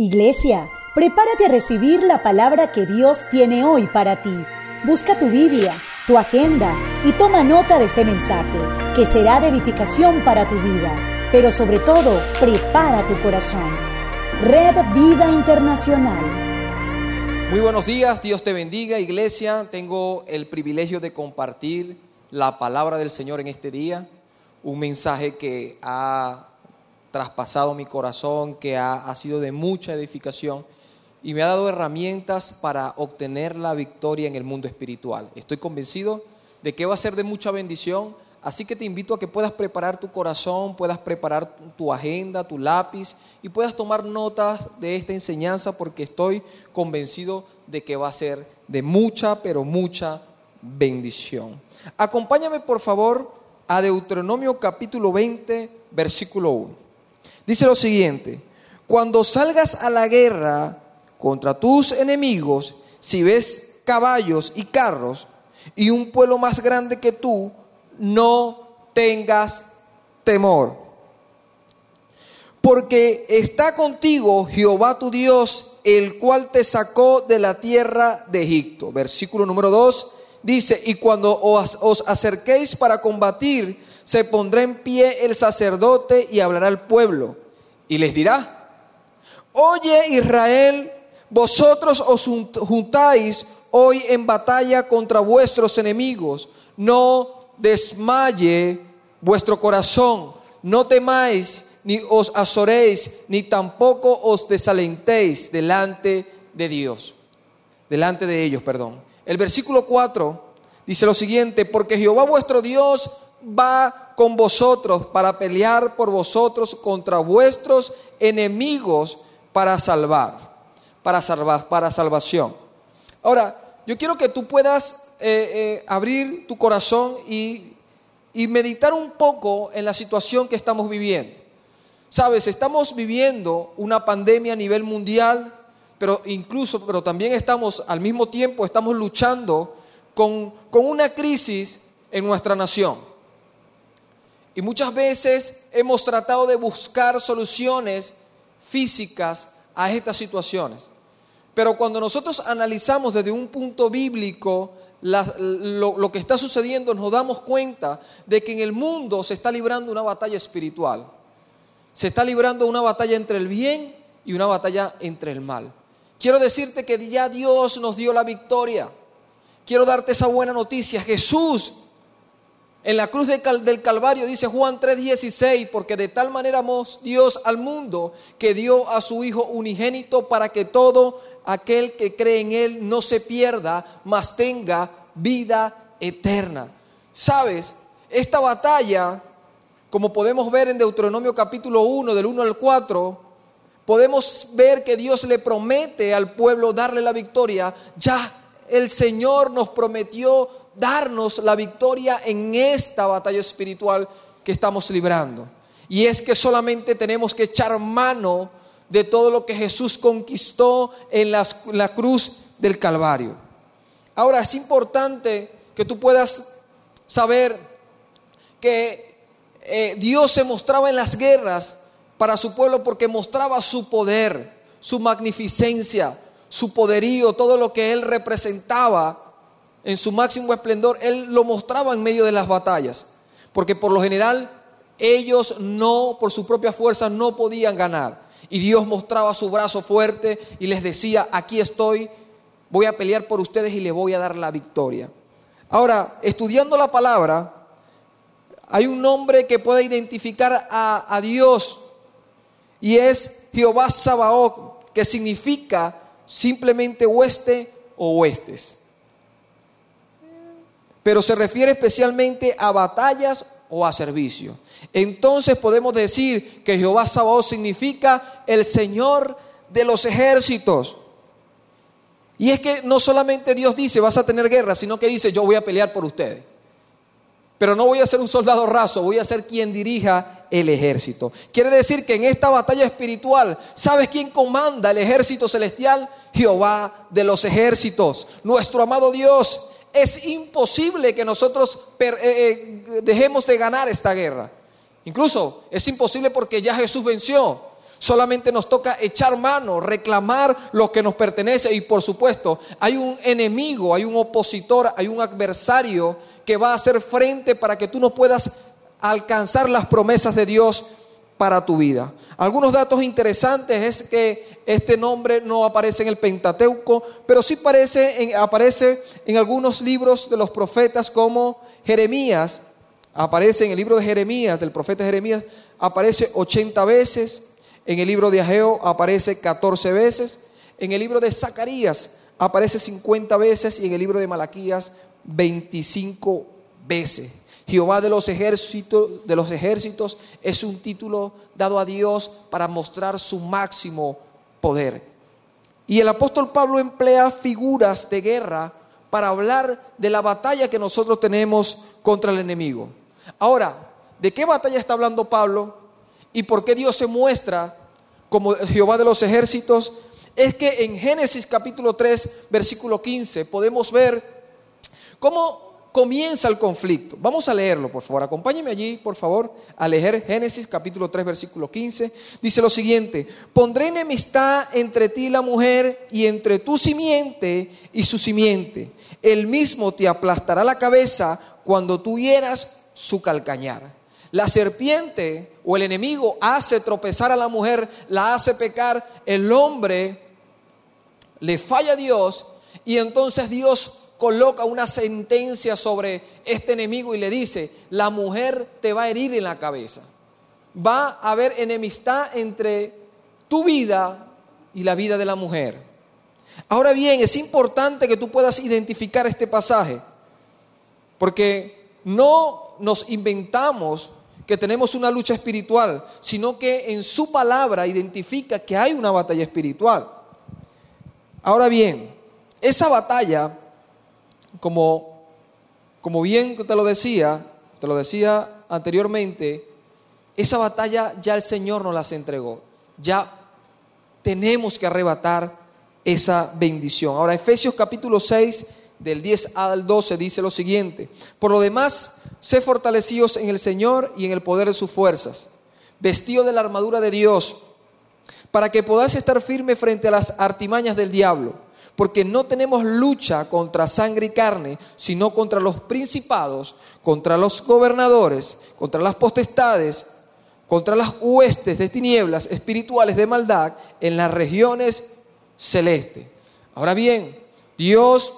Iglesia, prepárate a recibir la palabra que Dios tiene hoy para ti. Busca tu Biblia, tu agenda y toma nota de este mensaje, que será de edificación para tu vida. Pero sobre todo, prepara tu corazón. Red Vida Internacional. Muy buenos días, Dios te bendiga, iglesia. Tengo el privilegio de compartir la palabra del Señor en este día, un mensaje que ha traspasado mi corazón, que ha, sido de mucha edificación y me ha dado herramientas para obtener la victoria en el mundo espiritual. Estoy convencido de que va a ser de mucha bendición, así que te invito a que puedas preparar tu corazón, puedas preparar tu agenda, tu lápiz y puedas tomar notas de esta enseñanza porque estoy convencido de que va a ser de mucha, pero mucha bendición. Acompáñame por favor a Deuteronomio capítulo 20, versículo 1. Dice lo siguiente, cuando salgas a la guerra contra tus enemigos, si ves caballos y carros y un pueblo más grande que tú, no tengas temor. Porque está contigo Jehová tu Dios, el cual te sacó de la tierra de Egipto. Versículo número 2 dice, y cuando os, os acerquéis para combatir, se pondrá en pie el sacerdote y hablará al pueblo. Y les dirá, oye Israel, vosotros os juntáis hoy en batalla contra vuestros enemigos. No desmaye vuestro corazón, no temáis, ni os azoréis, ni tampoco os desalentéis delante de Dios. Delante de ellos, perdón. El versículo 4 dice lo siguiente, porque Jehová vuestro Dios va con vosotros para pelear por vosotros contra vuestros enemigos para salvar, para salvar, para salvación. Ahora, yo quiero que tú puedas eh, eh, abrir tu corazón y, y meditar un poco en la situación que estamos viviendo. Sabes, estamos viviendo una pandemia a nivel mundial, pero incluso, pero también estamos al mismo tiempo, estamos luchando con, con una crisis en nuestra nación. Y muchas veces hemos tratado de buscar soluciones físicas a estas situaciones. Pero cuando nosotros analizamos desde un punto bíblico lo, lo, que está sucediendo, nos damos cuenta de que en el mundo se está librando una batalla espiritual. Se está librando una batalla entre el bien y una batalla entre el mal. Quiero decirte que ya Dios nos dio la victoria. Quiero darte esa buena noticia. Jesús en la cruz del Calvario dice Juan 3:16, porque de tal manera amó Dios al mundo que dio a su Hijo unigénito para que todo aquel que cree en Él no se pierda, mas tenga vida eterna. ¿Sabes? Esta batalla, como podemos ver en Deuteronomio capítulo 1, del 1 al 4, podemos ver que Dios le promete al pueblo darle la victoria. Ya el Señor nos prometió darnos la victoria en esta batalla espiritual que estamos librando. Y es que solamente tenemos que echar mano de todo lo que Jesús conquistó en la, cruz del Calvario. Ahora es importante que tú puedas saber que eh, Dios se mostraba en las guerras para su pueblo porque mostraba su poder, su magnificencia, su poderío, todo lo que Él representaba en su máximo esplendor, Él lo mostraba en medio de las batallas. Porque por lo general ellos no, por su propia fuerza, no podían ganar. Y Dios mostraba su brazo fuerte y les decía, aquí estoy, voy a pelear por ustedes y les voy a dar la victoria. Ahora, estudiando la palabra, hay un nombre que puede identificar a, Dios y es Jehová Sabaoth, que significa simplemente hueste o huestes pero se refiere especialmente a batallas o a servicio. Entonces podemos decir que Jehová Sabaoth significa el Señor de los ejércitos. Y es que no solamente Dios dice vas a tener guerra, sino que dice yo voy a pelear por ustedes. Pero no voy a ser un soldado raso, voy a ser quien dirija el ejército. Quiere decir que en esta batalla espiritual, ¿sabes quién comanda el ejército celestial? Jehová de los ejércitos, nuestro amado Dios es imposible que nosotros eh, eh, dejemos de ganar esta guerra. Incluso es imposible porque ya Jesús venció. Solamente nos toca echar mano, reclamar lo que nos pertenece y por supuesto hay un enemigo, hay un opositor, hay un adversario que va a hacer frente para que tú no puedas alcanzar las promesas de Dios para tu vida. Algunos datos interesantes es que este nombre no aparece en el Pentateuco, pero sí aparece en, aparece en algunos libros de los profetas como Jeremías, aparece en el libro de Jeremías, del profeta Jeremías, aparece 80 veces, en el libro de Ageo aparece 14 veces, en el libro de Zacarías aparece 50 veces y en el libro de Malaquías 25 veces. Jehová de los ejércitos, de los ejércitos es un título dado a Dios para mostrar su máximo poder. Y el apóstol Pablo emplea figuras de guerra para hablar de la batalla que nosotros tenemos contra el enemigo. Ahora, ¿de qué batalla está hablando Pablo? ¿Y por qué Dios se muestra como Jehová de los ejércitos? Es que en Génesis capítulo 3, versículo 15, podemos ver cómo comienza el conflicto. Vamos a leerlo, por favor. Acompáñeme allí, por favor, a leer Génesis capítulo 3, versículo 15. Dice lo siguiente, pondré enemistad entre ti y la mujer y entre tu simiente y su simiente. El mismo te aplastará la cabeza cuando tú hieras su calcañar. La serpiente o el enemigo hace tropezar a la mujer, la hace pecar, el hombre le falla a Dios y entonces Dios coloca una sentencia sobre este enemigo y le dice, la mujer te va a herir en la cabeza. Va a haber enemistad entre tu vida y la vida de la mujer. Ahora bien, es importante que tú puedas identificar este pasaje, porque no nos inventamos que tenemos una lucha espiritual, sino que en su palabra identifica que hay una batalla espiritual. Ahora bien, esa batalla como, como bien te lo decía, te lo decía anteriormente, esa batalla ya el Señor nos las entregó. Ya tenemos que arrebatar esa bendición. Ahora, Efesios capítulo 6, del 10 al 12, dice lo siguiente. Por lo demás, sé fortalecidos en el Señor y en el poder de sus fuerzas, vestidos de la armadura de Dios, para que podáis estar firme frente a las artimañas del diablo porque no tenemos lucha contra sangre y carne, sino contra los principados, contra los gobernadores, contra las potestades, contra las huestes de tinieblas espirituales de maldad en las regiones celestes. Ahora bien, Dios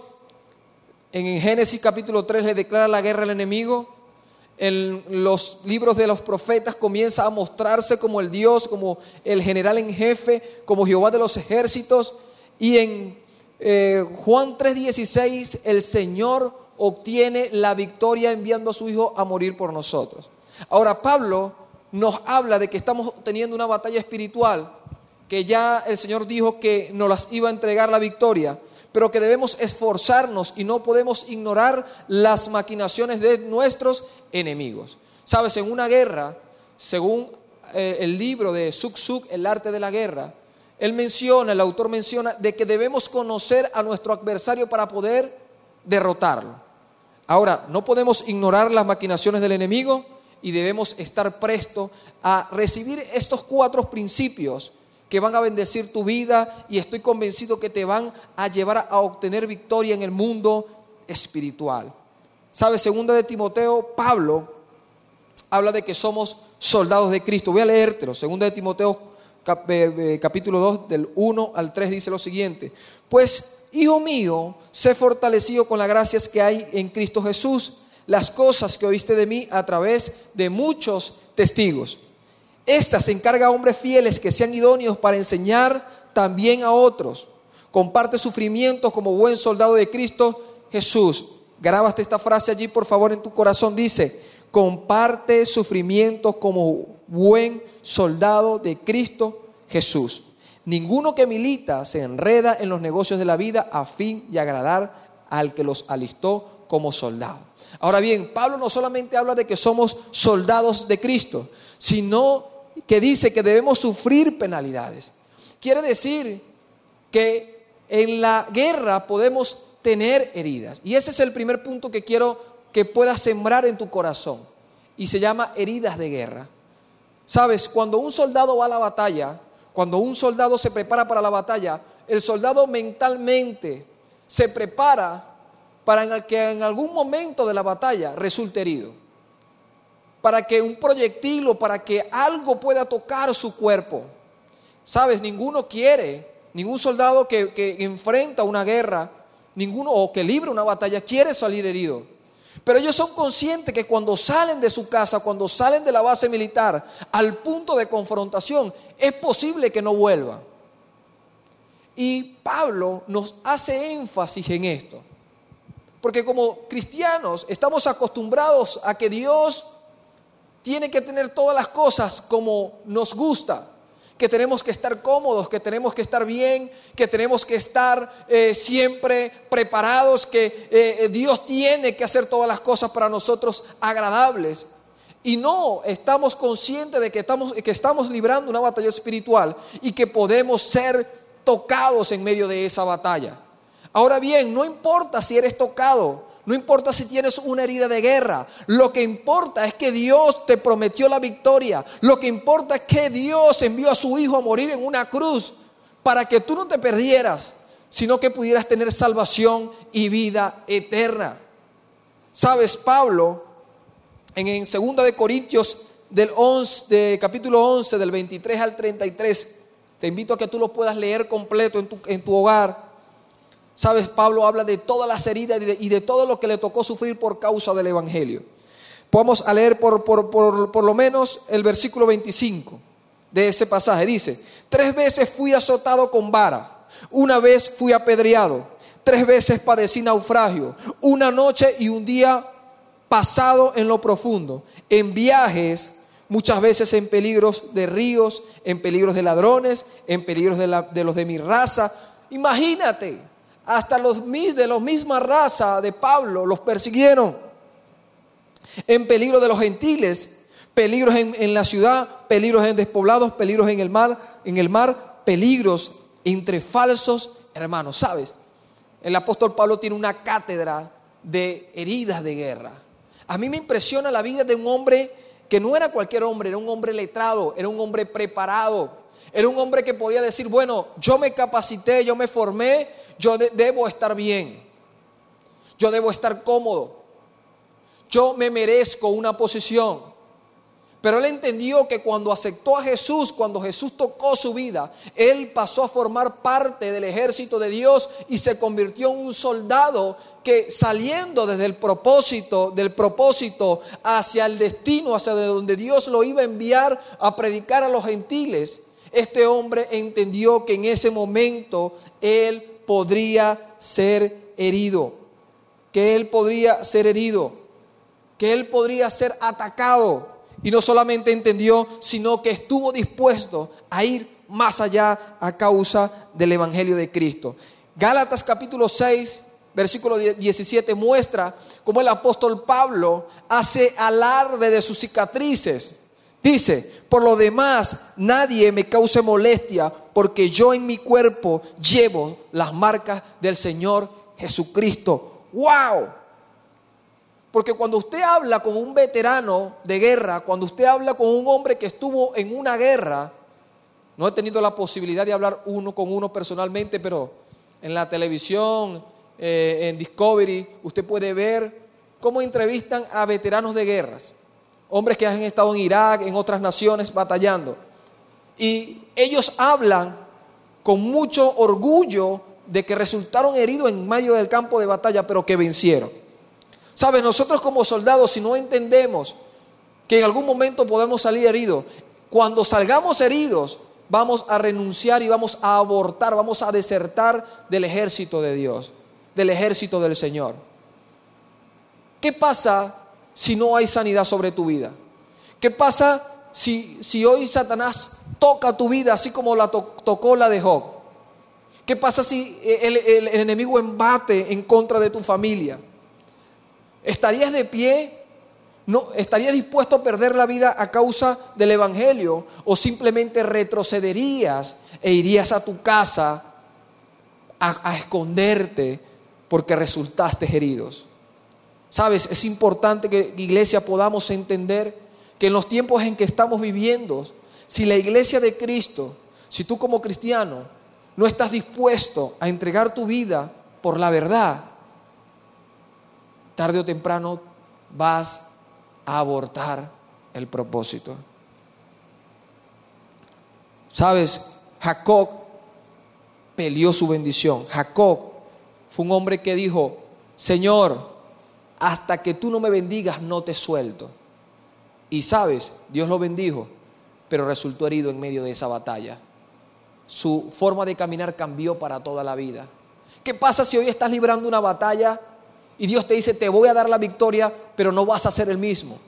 en Génesis capítulo 3 le declara la guerra al enemigo. En los libros de los profetas comienza a mostrarse como el Dios, como el general en jefe, como Jehová de los ejércitos. Y en eh, Juan 3:16, el Señor obtiene la victoria enviando a su Hijo a morir por nosotros. Ahora Pablo nos habla de que estamos teniendo una batalla espiritual, que ya el Señor dijo que nos las iba a entregar la victoria, pero que debemos esforzarnos y no podemos ignorar las maquinaciones de nuestros enemigos. Sabes, en una guerra, según eh, el libro de Suk Suk, El arte de la guerra, él menciona, el autor menciona, de que debemos conocer a nuestro adversario para poder derrotarlo. Ahora, no podemos ignorar las maquinaciones del enemigo y debemos estar prestos a recibir estos cuatro principios que van a bendecir tu vida y estoy convencido que te van a llevar a obtener victoria en el mundo espiritual. ¿Sabes? Segunda de Timoteo, Pablo habla de que somos soldados de Cristo. Voy a leértelo. Segunda de Timoteo capítulo 2 del 1 al 3 dice lo siguiente, pues hijo mío, sé fortalecido con las gracias que hay en Cristo Jesús, las cosas que oíste de mí a través de muchos testigos. Esta se encarga a hombres fieles que sean idóneos para enseñar también a otros. Comparte sufrimientos como buen soldado de Cristo Jesús. Grábate esta frase allí, por favor, en tu corazón. Dice, comparte sufrimientos como buen soldado de Cristo Jesús. Ninguno que milita se enreda en los negocios de la vida a fin de agradar al que los alistó como soldado. Ahora bien, Pablo no solamente habla de que somos soldados de Cristo, sino que dice que debemos sufrir penalidades. Quiere decir que en la guerra podemos tener heridas. Y ese es el primer punto que quiero que puedas sembrar en tu corazón. Y se llama heridas de guerra. Sabes, cuando un soldado va a la batalla, cuando un soldado se prepara para la batalla, el soldado mentalmente se prepara para que en algún momento de la batalla resulte herido. Para que un proyectil o para que algo pueda tocar su cuerpo. Sabes, ninguno quiere, ningún soldado que, que enfrenta una guerra, ninguno o que libra una batalla quiere salir herido. Pero ellos son conscientes que cuando salen de su casa, cuando salen de la base militar al punto de confrontación, es posible que no vuelvan. Y Pablo nos hace énfasis en esto. Porque como cristianos estamos acostumbrados a que Dios tiene que tener todas las cosas como nos gusta, que tenemos que estar cómodos, que tenemos que estar bien, que tenemos que estar eh, siempre preparados, que eh, Dios tiene que hacer todas las cosas para nosotros agradables. Y no estamos conscientes de que estamos, que estamos librando una batalla espiritual y que podemos ser tocados en medio de esa batalla. Ahora bien, no importa si eres tocado, no importa si tienes una herida de guerra, lo que importa es que Dios te prometió la victoria, lo que importa es que Dios envió a su Hijo a morir en una cruz para que tú no te perdieras, sino que pudieras tener salvación y vida eterna. Sabes, Pablo, en, en 2 de Corintios del 11, de capítulo 11, del 23 al 33, te invito a que tú lo puedas leer completo en tu, en tu hogar. Sabes, Pablo habla de todas las heridas y de, todo lo que le tocó sufrir por causa del Evangelio. Vamos a leer por, por, por, por lo menos el versículo 25 de ese pasaje. Dice, tres veces fui azotado con vara, una vez fui apedreado, tres veces padecí naufragio, una noche y un día pasado en lo profundo, en viajes muchas veces en peligros de ríos, en peligros de ladrones, en peligros de, los de mi raza. Imagínate, hasta los de la misma raza de Pablo los persiguieron. En peligro de los gentiles, peligros en, la ciudad, peligros en despoblados, peligros en el mar, en el mar, peligros entre falsos hermanos. ¿Sabes? El apóstol Pablo tiene una cátedra de heridas de guerra. A mí me impresiona la vida de un hombre que no era cualquier hombre, era un hombre letrado, era un hombre preparado, era un hombre que podía decir, bueno, yo me capacité, yo me formé, yo debo estar bien, yo debo estar cómodo, yo me merezco una posición. Pero él entendió que cuando aceptó a Jesús, cuando Jesús tocó su vida, él pasó a formar parte del ejército de Dios y se convirtió en un soldado que saliendo desde el propósito, del propósito hacia el destino, hacia donde Dios lo iba a enviar a predicar a los gentiles, este hombre entendió que en ese momento él podría ser herido, que él podría ser herido, que él podría ser atacado y no solamente entendió, sino que estuvo dispuesto a ir más allá a causa del Evangelio de Cristo. Gálatas capítulo 6, versículo 17 muestra cómo el apóstol Pablo hace alarde de sus cicatrices. Dice, por lo demás, nadie me cause molestia porque yo en mi cuerpo llevo las marcas del Señor Jesucristo. ¡Wow! Porque cuando usted habla con un veterano de guerra, cuando usted habla con un hombre que estuvo en una guerra, no he tenido la posibilidad de hablar uno con uno personalmente, pero en la televisión, eh, en Discovery, usted puede ver cómo entrevistan a veteranos de guerras, hombres que han estado en Irak, en otras naciones batallando. Y ellos hablan con mucho orgullo de que resultaron heridos en medio del campo de batalla, pero que vencieron. ¿Sabes? Nosotros como soldados, si no entendemos que en algún momento podemos salir heridos, cuando salgamos heridos, vamos a renunciar y vamos a abortar, vamos a desertar del ejército de Dios, del ejército del Señor. ¿Qué pasa si no hay sanidad sobre tu vida? ¿Qué pasa si, si hoy Satanás toca tu vida así como la tocó la de Job? ¿Qué pasa si el, el enemigo embate en contra de tu familia? ¿Estarías de pie? ¿No, ¿Estarías dispuesto a perder la vida a causa del Evangelio? ¿O simplemente retrocederías e irías a tu casa a, a esconderte porque resultaste heridos? Sabes, es importante que iglesia podamos entender que en los tiempos en que estamos viviendo, si la iglesia de Cristo Si tú como cristiano no estás dispuesto a entregar tu vida por la verdad, tarde o temprano vas a abortar el propósito. Sabes, Jacob peleó su bendición. Jacob fue un hombre que dijo, Señor, hasta que tú no me bendigas, no te suelto. Y sabes, Dios lo bendijo, pero resultó herido en medio de esa batalla. Su forma de caminar cambió para toda la vida. ¿Qué pasa si hoy estás librando una batalla y Dios te dice, te voy a dar la victoria, pero no vas a ser el mismo?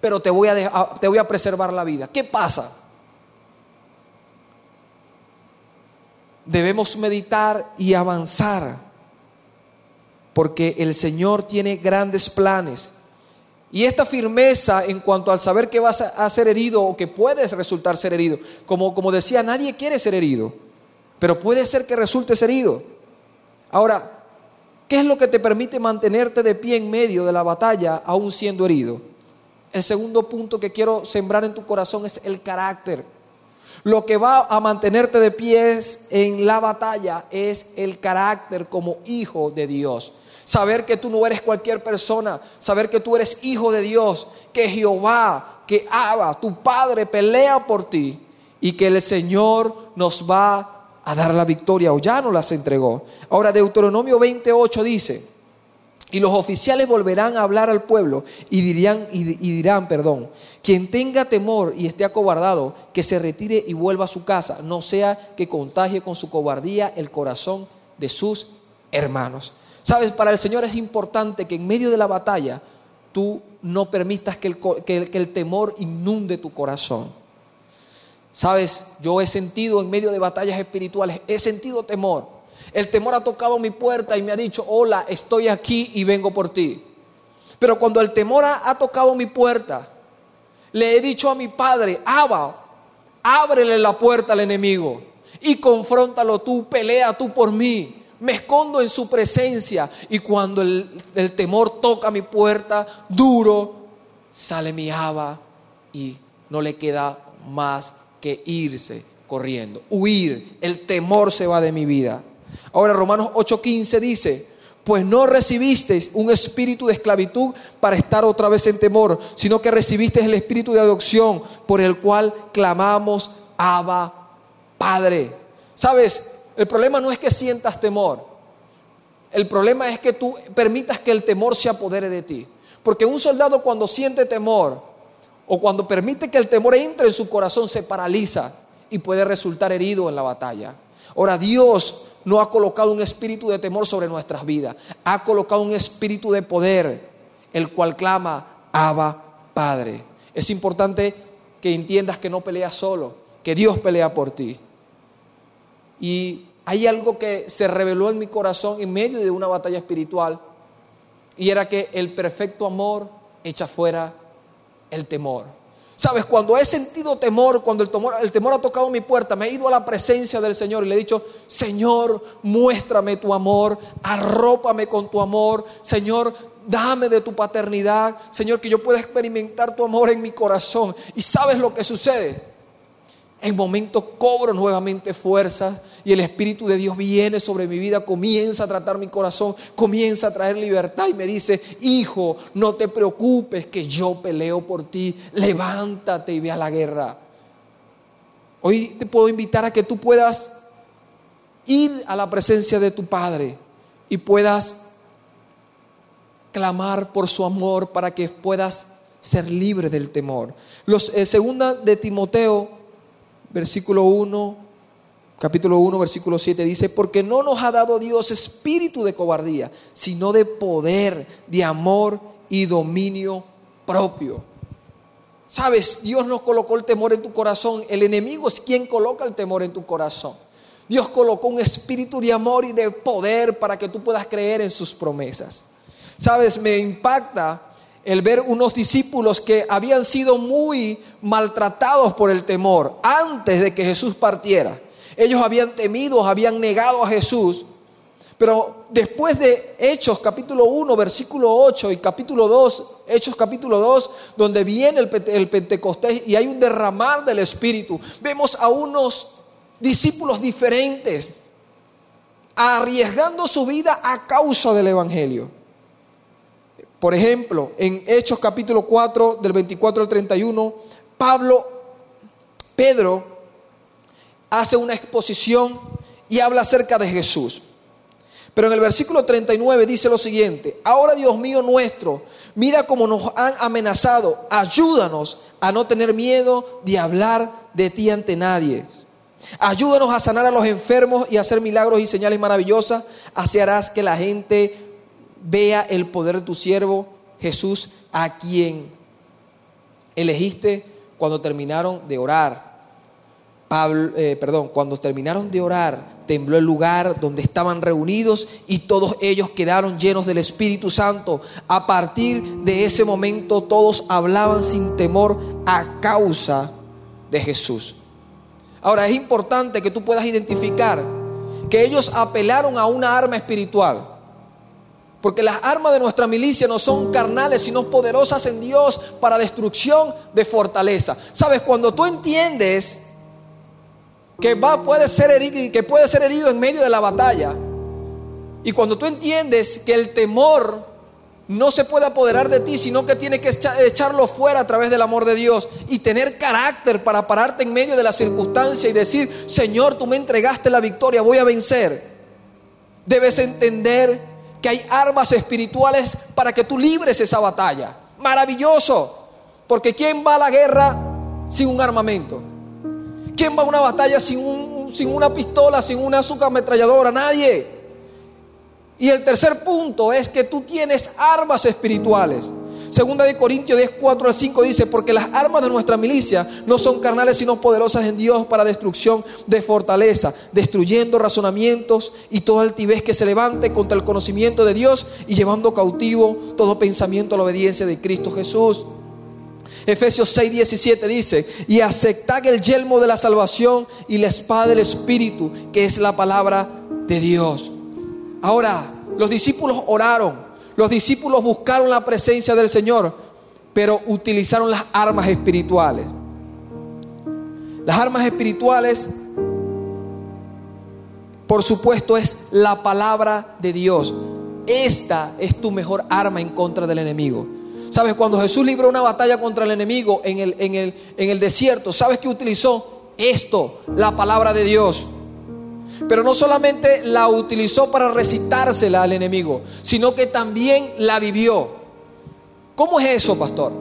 Pero te voy a, te voy a preservar la vida. ¿Qué pasa? Debemos meditar y avanzar, porque el Señor tiene grandes planes. Y esta firmeza en cuanto al saber que vas a ser herido o que puedes resultar ser herido, como, como decía, nadie quiere ser herido, pero puede ser que resultes herido. Ahora, ¿qué es lo que te permite mantenerte de pie en medio de la batalla aún siendo herido? El segundo punto que quiero sembrar en tu corazón es el carácter. Lo que va a mantenerte de pie en la batalla es el carácter como hijo de Dios. Saber que tú no eres cualquier persona, saber que tú eres hijo de Dios, que Jehová, que Abba, tu Padre pelea por ti y que el Señor nos va a dar la victoria o ya no las entregó. Ahora Deuteronomio 28 dice, y los oficiales volverán a hablar al pueblo y dirán, y, dirán, perdón, quien tenga temor y esté acobardado, que se retire y vuelva a su casa, no sea que contagie con su cobardía el corazón de sus hermanos. Sabes, para el Señor es importante que en medio de la batalla tú no permitas que el, que el temor inunde tu corazón. Sabes, yo he sentido en medio de batallas espirituales, he sentido temor. El temor ha tocado mi puerta y me ha dicho, hola, estoy aquí y vengo por ti. Pero cuando el temor ha, tocado mi puerta, le he dicho a mi padre, Abba, ábrele la puerta al enemigo y confróntalo tú, pelea tú por mí. Me escondo en su presencia y cuando el, temor toca mi puerta duro, sale mi Abba y no le queda más que irse corriendo, huir. El temor se va de mi vida. Ahora Romanos 8:15 dice, pues no recibisteis un espíritu de esclavitud para estar otra vez en temor, sino que recibisteis el espíritu de adopción por el cual clamamos, Abba, Padre. Sabes, el problema no es que sientas temor. El problema es que tú permitas que el temor se apodere de ti. Porque un soldado cuando siente temor, o cuando permite que el temor entre en su corazón, se paraliza y puede resultar herido en la batalla. Ahora, Dios no ha colocado un espíritu de temor sobre nuestras vidas, ha colocado un espíritu de poder, el cual clama, Abba, Padre. Es importante que entiendas que no peleas solo, que Dios pelea por ti. Y hay algo que se reveló en mi corazón en medio de una batalla espiritual, y era que el perfecto amor echa fuera el temor. Sabes, cuando he sentido temor, cuando el temor, el temor ha tocado mi puerta, me he ido a la presencia del Señor y le he dicho, Señor, muéstrame tu amor, arrópame con tu amor, Señor, dame de tu paternidad, Señor, que yo pueda experimentar tu amor en mi corazón. Y sabes lo que sucede. En momentos cobro nuevamente fuerzas y el Espíritu de Dios viene sobre mi vida, comienza a tratar mi corazón, comienza a traer libertad y me dice, hijo, no te preocupes que yo peleo por ti, levántate y ve a la guerra. Hoy te puedo invitar a que tú puedas ir a la presencia de tu Padre y puedas clamar por su amor para que puedas ser libre del temor. Eh, segunda de Timoteo, versículo 1 capítulo 1, versículo 7 dice, porque no nos ha dado Dios espíritu de cobardía, sino de poder, de amor y dominio propio. Sabes, Dios nos colocó el temor en tu corazón. El enemigo es quien coloca el temor en tu corazón. Dios colocó un espíritu de amor y de poder para que tú puedas creer en sus promesas. Sabes, me impacta el ver unos discípulos que habían sido muy maltratados por el temor antes de que Jesús partiera. Ellos habían temido, habían negado a Jesús. Pero después de Hechos capítulo 1, versículo 8 y capítulo 2, Hechos capítulo 2, donde viene el, Pentecostés y hay un derramar del Espíritu, vemos a unos discípulos diferentes, arriesgando su vida a causa del Evangelio. Por ejemplo, en Hechos capítulo 4, del 24 al 31, Pablo, Pedro, hace una exposición y habla acerca de Jesús. Pero en el versículo 39 dice lo siguiente, ahora Dios mío nuestro, mira cómo nos han amenazado, ayúdanos a no tener miedo de hablar de ti ante nadie. Ayúdanos a sanar a los enfermos y a hacer milagros y señales maravillosas. Así harás que la gente vea el poder de tu siervo Jesús, a quien elegiste cuando terminaron de orar. Eh, perdón, cuando terminaron de orar, tembló el lugar donde estaban reunidos y todos ellos quedaron llenos del Espíritu Santo. A partir de ese momento todos hablaban sin temor a causa de Jesús. Ahora es importante que tú puedas identificar que ellos apelaron a una arma espiritual. Porque las armas de nuestra milicia no son carnales, sino poderosas en Dios para destrucción de fortaleza. Sabes, cuando tú entiendes que va, puede ser herido, que puede ser herido en medio de la batalla, y cuando tú entiendes que el temor no se puede apoderar de ti, sino que tiene que echarlo fuera a través del amor de Dios y tener carácter para pararte en medio de la circunstancia y decir, Señor, tú me entregaste la victoria, voy a vencer. Debes entender que hay armas espirituales para que tú libres esa batalla. Maravilloso. Porque ¿quién va a la guerra sin un armamento? ¿Quién va a una batalla sin, un, sin una pistola, sin una azúcar ametralladora? Nadie. Y el tercer punto es que tú tienes armas espirituales. Segunda de Corintios 10, 4 al 5 dice, porque las armas de nuestra milicia no son carnales, sino poderosas en Dios para destrucción de fortaleza, destruyendo razonamientos y toda altivez que se levante contra el conocimiento de Dios y llevando cautivo todo pensamiento a la obediencia de Cristo Jesús. Efesios 6, 17 dice, y aceptad el yelmo de la salvación y la espada del Espíritu, que es la palabra de Dios. Ahora, los discípulos oraron los discípulos buscaron la presencia del Señor, pero utilizaron las armas espirituales. Las armas espirituales, por supuesto, es la palabra de Dios. Esta es tu mejor arma en contra del enemigo. ¿Sabes? Cuando Jesús libró una batalla contra el enemigo en el, en el, en el desierto, ¿sabes qué utilizó? Esto, la palabra de Dios. Pero no solamente la utilizó para recitársela al enemigo, sino que también la vivió. ¿Cómo es eso, pastor?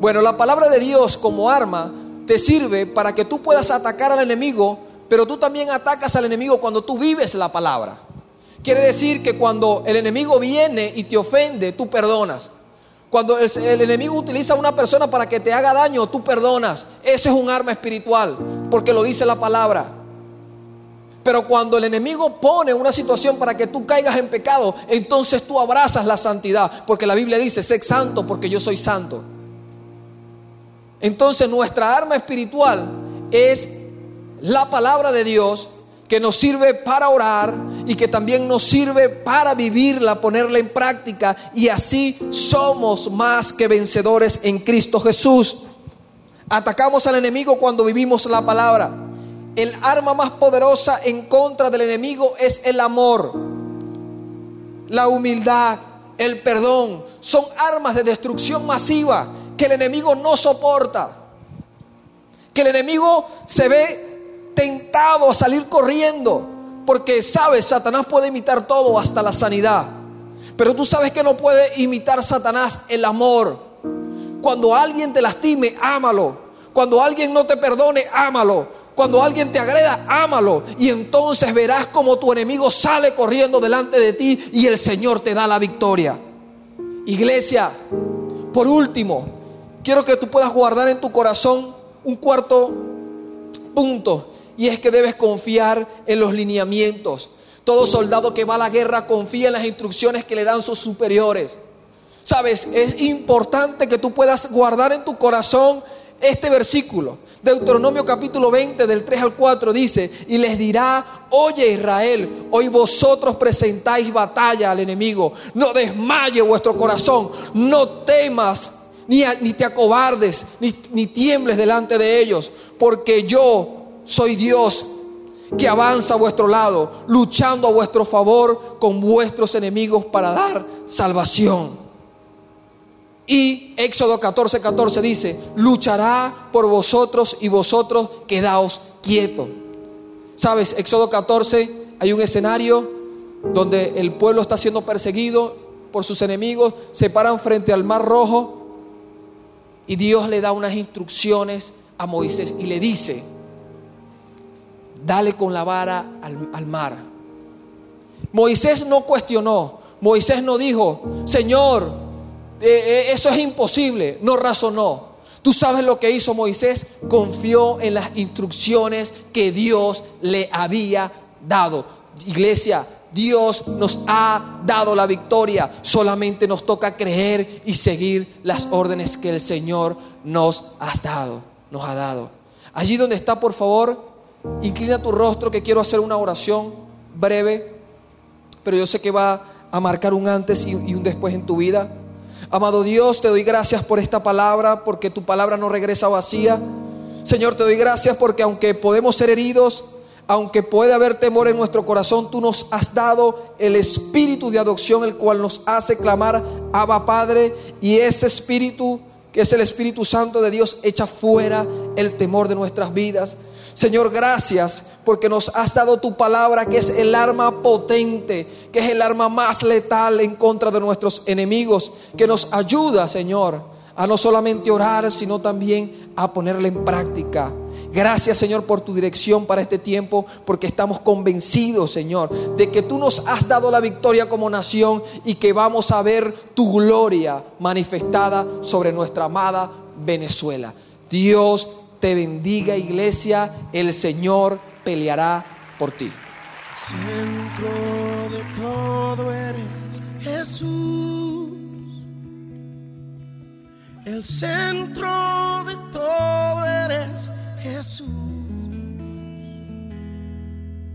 Bueno, la palabra de Dios como arma te sirve para que tú puedas atacar al enemigo, pero tú también atacas al enemigo cuando tú vives la palabra. Quiere decir que cuando el enemigo viene y te ofende, tú perdonas. Cuando el, enemigo utiliza a una persona para que te haga daño, tú perdonas. Ese es un arma espiritual, porque lo dice la palabra. Pero cuando el enemigo pone una situación para que tú caigas en pecado, entonces tú abrazas la santidad. Porque la Biblia dice, sé santo porque yo soy santo. Entonces nuestra arma espiritual es la palabra de Dios que nos sirve para orar y que también nos sirve para vivirla, ponerla en práctica. Y así somos más que vencedores en Cristo Jesús. Atacamos al enemigo cuando vivimos la palabra. El arma más poderosa en contra del enemigo es el amor, la humildad, el perdón. Son armas de destrucción masiva que el enemigo no soporta. Que el enemigo se ve tentado a salir corriendo. Porque sabes, Satanás puede imitar todo hasta la sanidad. Pero tú sabes que no puede imitar Satanás el amor. Cuando alguien te lastime, ámalo. Cuando alguien no te perdone, ámalo. Cuando alguien te agreda, ámalo. Y entonces verás como tu enemigo sale corriendo delante de ti y el Señor te da la victoria. Iglesia, por último, quiero que tú puedas guardar en tu corazón un cuarto punto. Y es que debes confiar en los lineamientos. Todo soldado que va a la guerra confía en las instrucciones que le dan sus superiores. Sabes, es importante que tú puedas guardar en tu corazón este versículo. Deuteronomio capítulo 20 del 3 al 4 dice, y les dirá, oye Israel, hoy vosotros presentáis batalla al enemigo, no desmaye vuestro corazón, no temas, ni, ni te acobardes, ni, ni tiembles delante de ellos, porque yo soy Dios que avanza a vuestro lado, luchando a vuestro favor con vuestros enemigos para dar salvación. Y Éxodo 14, 14 dice, luchará por vosotros y vosotros quedaos quietos. ¿Sabes? Éxodo 14 hay un escenario donde el pueblo está siendo perseguido por sus enemigos, se paran frente al mar rojo y Dios le da unas instrucciones a Moisés y le dice, dale con la vara al, mar. Moisés no cuestionó, Moisés no dijo, Señor, eh, eh, eso es imposible, no razonó. Tú sabes lo que hizo Moisés, confió en las instrucciones que Dios le había dado. Iglesia, Dios nos ha dado la victoria, solamente nos toca creer y seguir las órdenes que el Señor nos ha dado, nos ha dado. Allí donde está, por favor, Inclina tu rostro que quiero hacer una oración breve, pero yo sé que va a marcar un antes y un después en tu vida. Amado Dios, te doy gracias por esta palabra, porque tu palabra no regresa vacía. Señor, te doy gracias porque aunque podemos ser heridos, aunque puede haber temor en nuestro corazón, tú nos has dado el espíritu de adopción, el cual nos hace clamar, Abba Padre, y ese espíritu, que es el Espíritu Santo de Dios, echa fuera el temor de nuestras vidas. Señor, gracias porque nos has dado tu palabra que es el arma potente, que es el arma más letal en contra de nuestros enemigos, que nos ayuda, Señor, a no solamente orar, sino también a ponerla en práctica. Gracias Señor por tu dirección para este tiempo, porque estamos convencidos Señor de que tú nos has dado la victoria como nación y que vamos a ver tu gloria manifestada sobre nuestra amada Venezuela. Dios te bendiga iglesia, el Señor peleará por ti. Centro de todo eres Jesús. El centro de todo eres Jesús.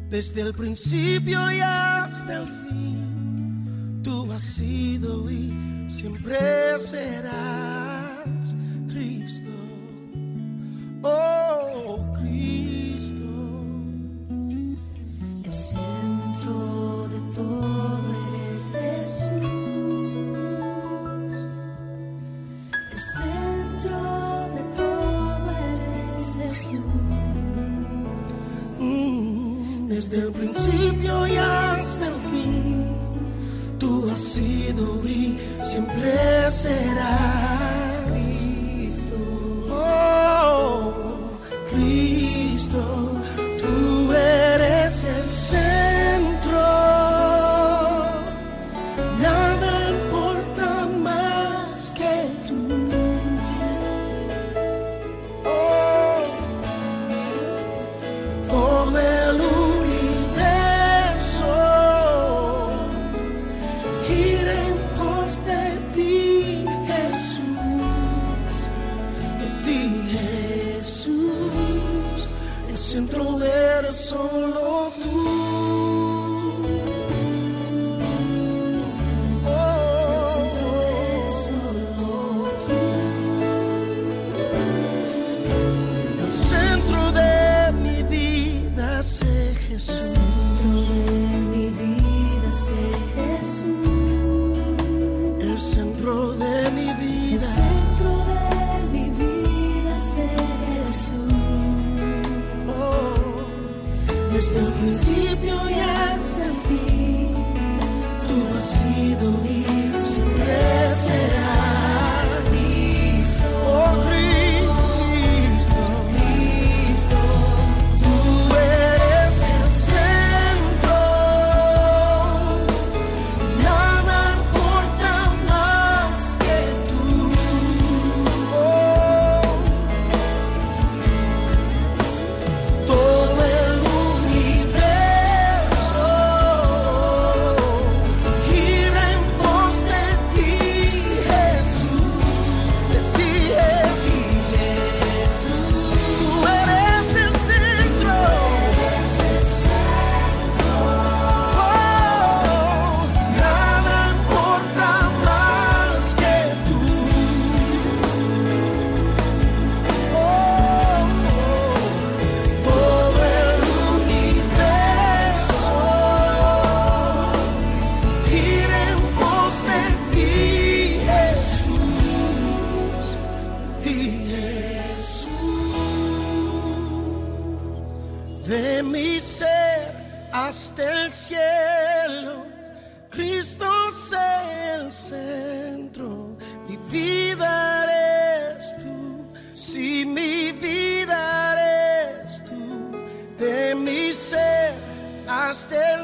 Desde el principio y hasta el fin, tú has sido y siempre serás Cristo Sin trover só tú.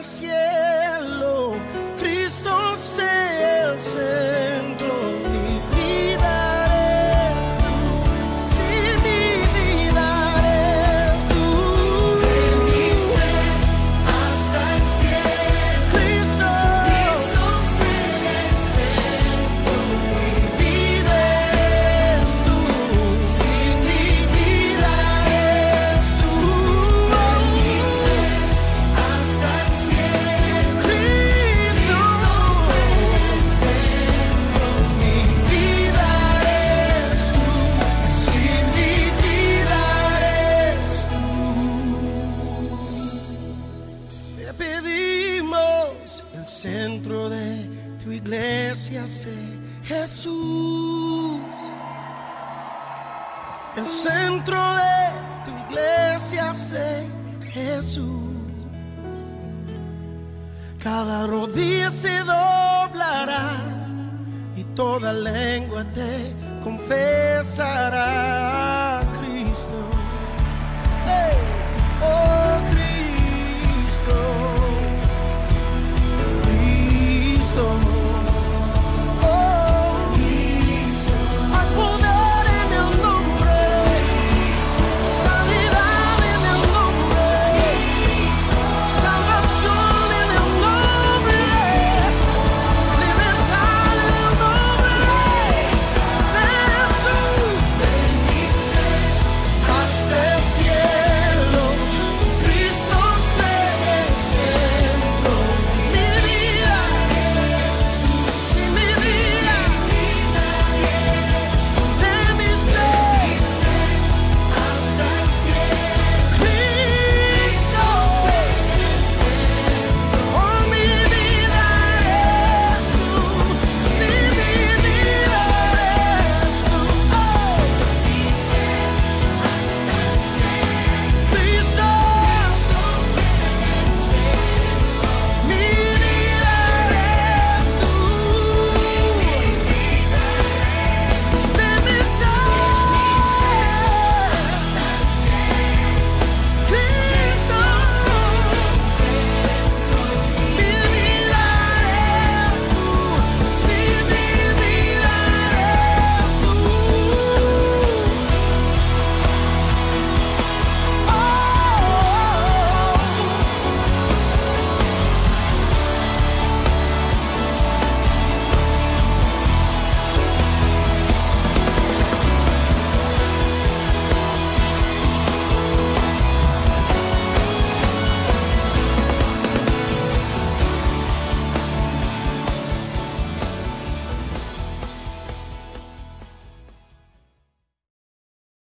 cielo, Cristo sea el Señor. Toda rodilla se doblará y toda lengua te confesará, Cristo.